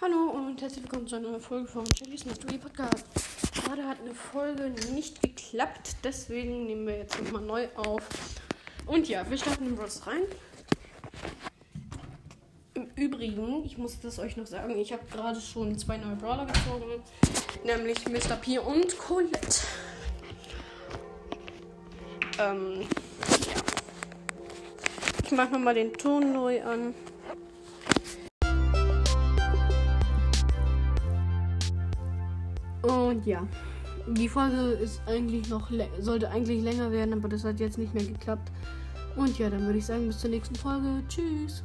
und herzlich willkommen zu einer neuen Folge von Chili's Mystery Podcast. Gerade hat eine Folge nicht geklappt, deswegen nehmen wir jetzt nochmal neu auf. Und ja, wir starten in Bros rein. Im Übrigen, ich muss das euch noch sagen, ich habe gerade schon zwei neue Brawler gezogen, nämlich Mr. P und Colette. Ähm, ja. Ich mache nochmal den Ton neu an. Und ja, die Folge ist eigentlich noch sollte eigentlich länger werden, aber das hat jetzt nicht mehr geklappt. Und ja, dann würde ich sagen, bis zur nächsten Folge. Tschüss.